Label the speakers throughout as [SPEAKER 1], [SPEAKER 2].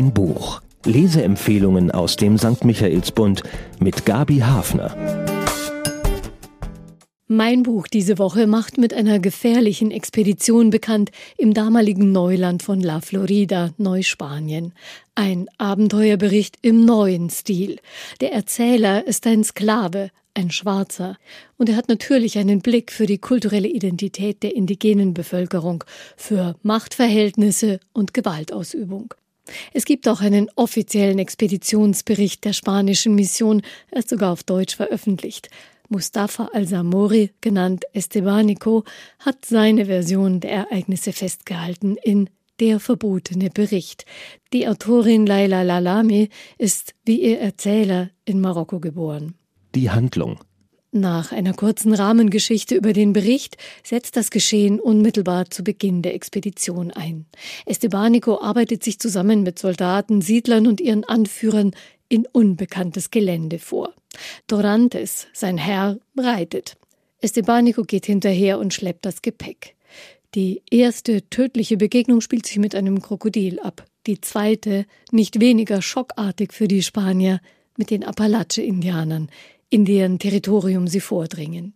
[SPEAKER 1] Mein Buch. Leseempfehlungen aus dem St. Michaelsbund mit Gabi Hafner.
[SPEAKER 2] Mein Buch diese Woche macht mit einer gefährlichen Expedition bekannt im damaligen Neuland von La Florida, Neuspanien. Ein Abenteuerbericht im neuen Stil. Der Erzähler ist ein Sklave, ein Schwarzer. Und er hat natürlich einen Blick für die kulturelle Identität der indigenen Bevölkerung, für Machtverhältnisse und Gewaltausübung. Es gibt auch einen offiziellen Expeditionsbericht der spanischen Mission, er ist sogar auf Deutsch veröffentlicht. Mustafa al-Samori, genannt Estebanico, hat seine Version der Ereignisse festgehalten in Der verbotene Bericht. Die Autorin Laila Lalami ist wie ihr Erzähler in Marokko geboren.
[SPEAKER 1] Die Handlung.
[SPEAKER 2] Nach einer kurzen Rahmengeschichte über den Bericht setzt das Geschehen unmittelbar zu Beginn der Expedition ein. Estebanico arbeitet sich zusammen mit Soldaten, Siedlern und ihren Anführern in unbekanntes Gelände vor. Dorantes, sein Herr, reitet. Estebanico geht hinterher und schleppt das Gepäck. Die erste tödliche Begegnung spielt sich mit einem Krokodil ab. Die zweite, nicht weniger schockartig für die Spanier, mit den Apalache-Indianern, in deren Territorium sie vordringen.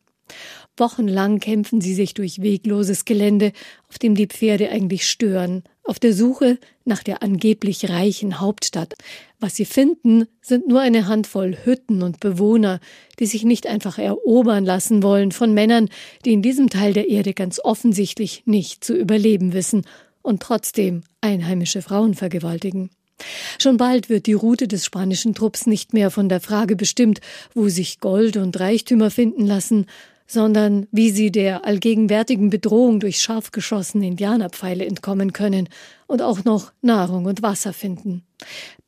[SPEAKER 2] Wochenlang kämpfen sie sich durch wegloses Gelände, auf dem die Pferde eigentlich stören, auf der Suche nach der angeblich reichen Hauptstadt. Was sie finden, sind nur eine Handvoll Hütten und Bewohner, die sich nicht einfach erobern lassen wollen von Männern, die in diesem Teil der Erde ganz offensichtlich nicht zu überleben wissen und trotzdem einheimische Frauen vergewaltigen. Schon bald wird die Route des spanischen Trupps nicht mehr von der Frage bestimmt, wo sich Gold und Reichtümer finden lassen, sondern wie sie der allgegenwärtigen Bedrohung durch scharf geschossene Indianerpfeile entkommen können und auch noch Nahrung und Wasser finden.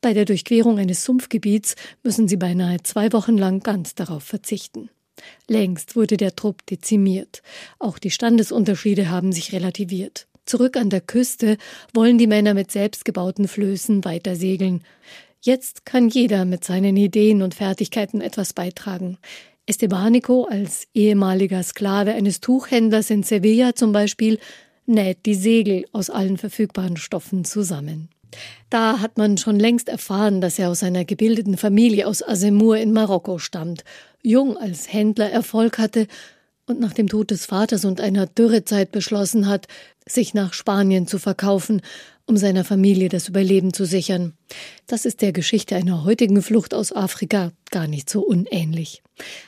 [SPEAKER 2] Bei der Durchquerung eines Sumpfgebiets müssen sie beinahe zwei Wochen lang ganz darauf verzichten. Längst wurde der Trupp dezimiert. Auch die Standesunterschiede haben sich relativiert. Zurück an der Küste wollen die Männer mit selbstgebauten Flößen weiter segeln. Jetzt kann jeder mit seinen Ideen und Fertigkeiten etwas beitragen. Estebanico als ehemaliger Sklave eines Tuchhändlers in Sevilla zum Beispiel näht die Segel aus allen verfügbaren Stoffen zusammen. Da hat man schon längst erfahren, dass er aus einer gebildeten Familie aus Asemur in Marokko stammt, jung als Händler Erfolg hatte und nach dem Tod des Vaters und einer Dürrezeit beschlossen hat, sich nach Spanien zu verkaufen, um seiner Familie das Überleben zu sichern. Das ist der Geschichte einer heutigen Flucht aus Afrika gar nicht so unähnlich.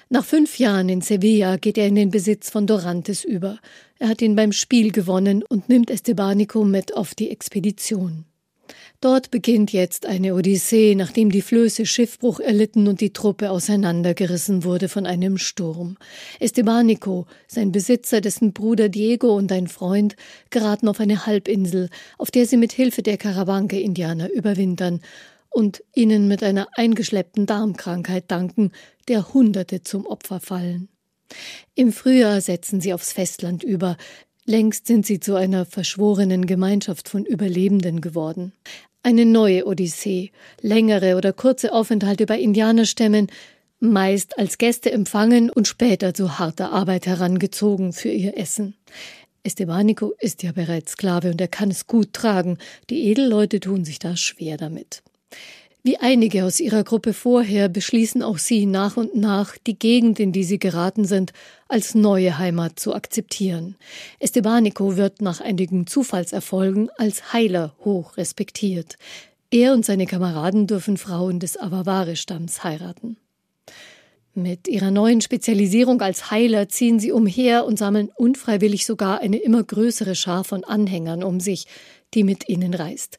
[SPEAKER 2] Nach fünf Jahren in Sevilla geht er in den Besitz von Dorantes über. Er hat ihn beim Spiel gewonnen und nimmt Estebanico mit auf die Expedition. Dort beginnt jetzt eine Odyssee, nachdem die Flöße Schiffbruch erlitten und die Truppe auseinandergerissen wurde von einem Sturm. Estebanico, sein Besitzer, dessen Bruder Diego und ein Freund geraten auf eine Halbinsel, auf der sie mit Hilfe der Karawanke-Indianer überwintern und ihnen mit einer eingeschleppten Darmkrankheit danken, der Hunderte zum Opfer fallen. Im Frühjahr setzen sie aufs Festland über, Längst sind sie zu einer verschworenen Gemeinschaft von Überlebenden geworden. Eine neue Odyssee, längere oder kurze Aufenthalte bei Indianerstämmen, meist als Gäste empfangen und später zu harter Arbeit herangezogen für ihr Essen. Estebanico ist ja bereits Sklave und er kann es gut tragen. Die Edelleute tun sich da schwer damit. Wie einige aus ihrer Gruppe vorher beschließen auch sie nach und nach, die Gegend, in die sie geraten sind, als neue Heimat zu akzeptieren. Estebanico wird nach einigen Zufallserfolgen als Heiler hoch respektiert. Er und seine Kameraden dürfen Frauen des Avavare-Stamms heiraten. Mit ihrer neuen Spezialisierung als Heiler ziehen sie umher und sammeln unfreiwillig sogar eine immer größere Schar von Anhängern um sich, die mit ihnen reist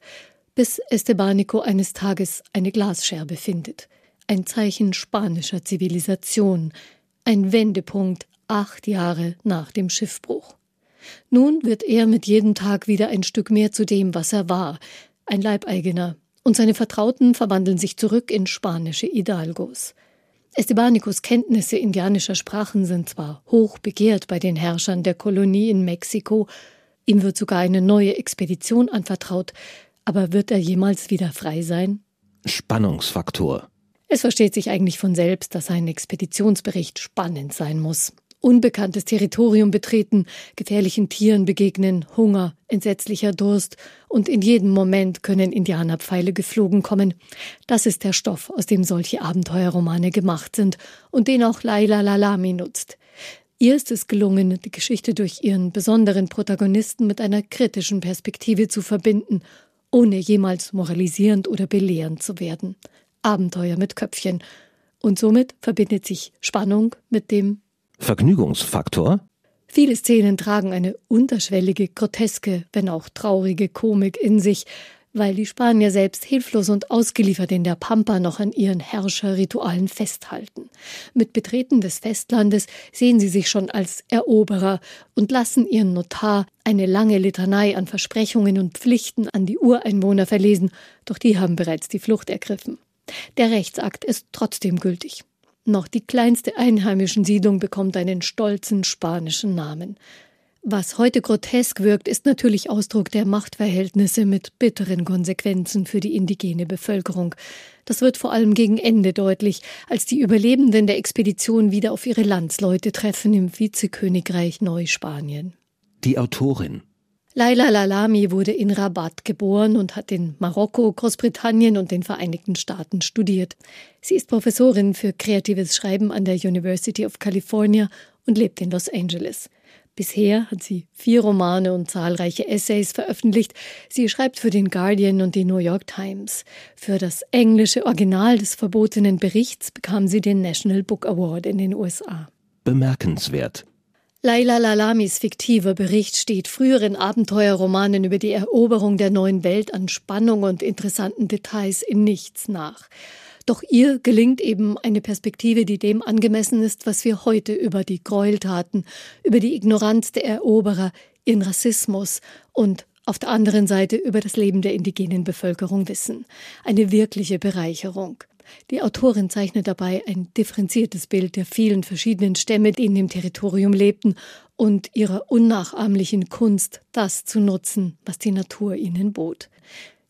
[SPEAKER 2] bis Estebanico eines Tages eine Glasscherbe findet. Ein Zeichen spanischer Zivilisation, ein Wendepunkt acht Jahre nach dem Schiffbruch. Nun wird er mit jedem Tag wieder ein Stück mehr zu dem, was er war, ein Leibeigener, und seine Vertrauten verwandeln sich zurück in spanische Hidalgos. Estebanicos Kenntnisse indianischer Sprachen sind zwar hoch begehrt bei den Herrschern der Kolonie in Mexiko, ihm wird sogar eine neue Expedition anvertraut, aber wird er jemals wieder frei sein?
[SPEAKER 1] Spannungsfaktor.
[SPEAKER 2] Es versteht sich eigentlich von selbst, dass ein Expeditionsbericht spannend sein muss. unbekanntes Territorium betreten, gefährlichen Tieren begegnen, Hunger, entsetzlicher Durst und in jedem Moment können Indianerpfeile geflogen kommen. Das ist der Stoff, aus dem solche Abenteuerromane gemacht sind und den auch Laila Lalami nutzt. Ihr ist es gelungen, die Geschichte durch ihren besonderen Protagonisten mit einer kritischen Perspektive zu verbinden, ohne jemals moralisierend oder belehrend zu werden. Abenteuer mit Köpfchen. Und somit verbindet sich Spannung mit dem
[SPEAKER 1] Vergnügungsfaktor?
[SPEAKER 2] Viele Szenen tragen eine unterschwellige, groteske, wenn auch traurige Komik in sich, weil die Spanier selbst hilflos und ausgeliefert in der Pampa noch an ihren Herrscherritualen festhalten. Mit Betreten des Festlandes sehen sie sich schon als Eroberer und lassen ihren Notar eine lange Litanei an Versprechungen und Pflichten an die Ureinwohner verlesen, doch die haben bereits die Flucht ergriffen. Der Rechtsakt ist trotzdem gültig. Noch die kleinste einheimischen Siedlung bekommt einen stolzen spanischen Namen. Was heute grotesk wirkt, ist natürlich Ausdruck der Machtverhältnisse mit bitteren Konsequenzen für die indigene Bevölkerung. Das wird vor allem gegen Ende deutlich, als die Überlebenden der Expedition wieder auf ihre Landsleute treffen im Vizekönigreich Neuspanien.
[SPEAKER 1] Die Autorin
[SPEAKER 2] Laila Lalami wurde in Rabat geboren und hat in Marokko, Großbritannien und den Vereinigten Staaten studiert. Sie ist Professorin für kreatives Schreiben an der University of California und lebt in Los Angeles. Bisher hat sie vier Romane und zahlreiche Essays veröffentlicht. Sie schreibt für den Guardian und die New York Times. Für das englische Original des verbotenen Berichts bekam sie den National Book Award in den USA.
[SPEAKER 1] Bemerkenswert.
[SPEAKER 2] Laila Lalamis fiktiver Bericht steht früheren Abenteuerromanen über die Eroberung der neuen Welt an Spannung und interessanten Details in nichts nach. Doch ihr gelingt eben eine Perspektive, die dem angemessen ist, was wir heute über die Gräueltaten, über die Ignoranz der Eroberer, ihren Rassismus und auf der anderen Seite über das Leben der indigenen Bevölkerung wissen. Eine wirkliche Bereicherung. Die Autorin zeichnet dabei ein differenziertes Bild der vielen verschiedenen Stämme, die in dem Territorium lebten, und ihrer unnachahmlichen Kunst, das zu nutzen, was die Natur ihnen bot.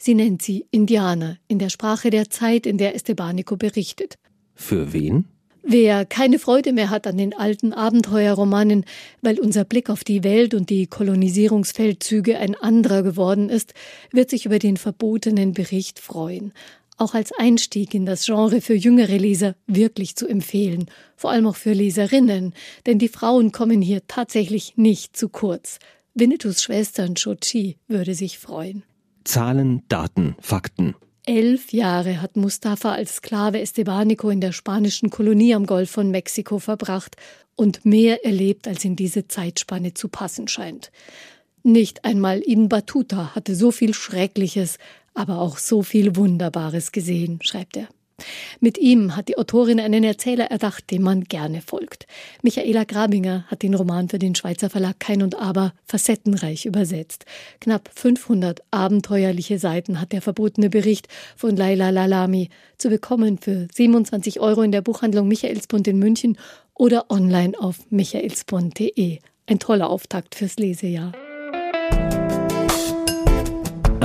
[SPEAKER 2] Sie nennt sie Indianer in der Sprache der Zeit, in der Estebanico berichtet.
[SPEAKER 1] Für wen?
[SPEAKER 2] Wer keine Freude mehr hat an den alten Abenteuerromanen, weil unser Blick auf die Welt und die Kolonisierungsfeldzüge ein anderer geworden ist, wird sich über den verbotenen Bericht freuen auch als Einstieg in das Genre für jüngere Leser wirklich zu empfehlen, vor allem auch für Leserinnen, denn die Frauen kommen hier tatsächlich nicht zu kurz. Winnetous Schwester Chochi würde sich freuen.
[SPEAKER 1] Zahlen, Daten, Fakten.
[SPEAKER 2] Elf Jahre hat Mustafa als Sklave Estebanico in der spanischen Kolonie am Golf von Mexiko verbracht und mehr erlebt, als in diese Zeitspanne zu passen scheint. Nicht einmal Ibn Battuta hatte so viel Schreckliches, aber auch so viel Wunderbares gesehen, schreibt er. Mit ihm hat die Autorin einen Erzähler erdacht, dem man gerne folgt. Michaela Grabinger hat den Roman für den Schweizer Verlag Kein und Aber facettenreich übersetzt. Knapp 500 abenteuerliche Seiten hat der verbotene Bericht von Laila Lalami zu bekommen für 27 Euro in der Buchhandlung Michaelsbund in München oder online auf michaelsbund.de. Ein toller Auftakt fürs Lesejahr.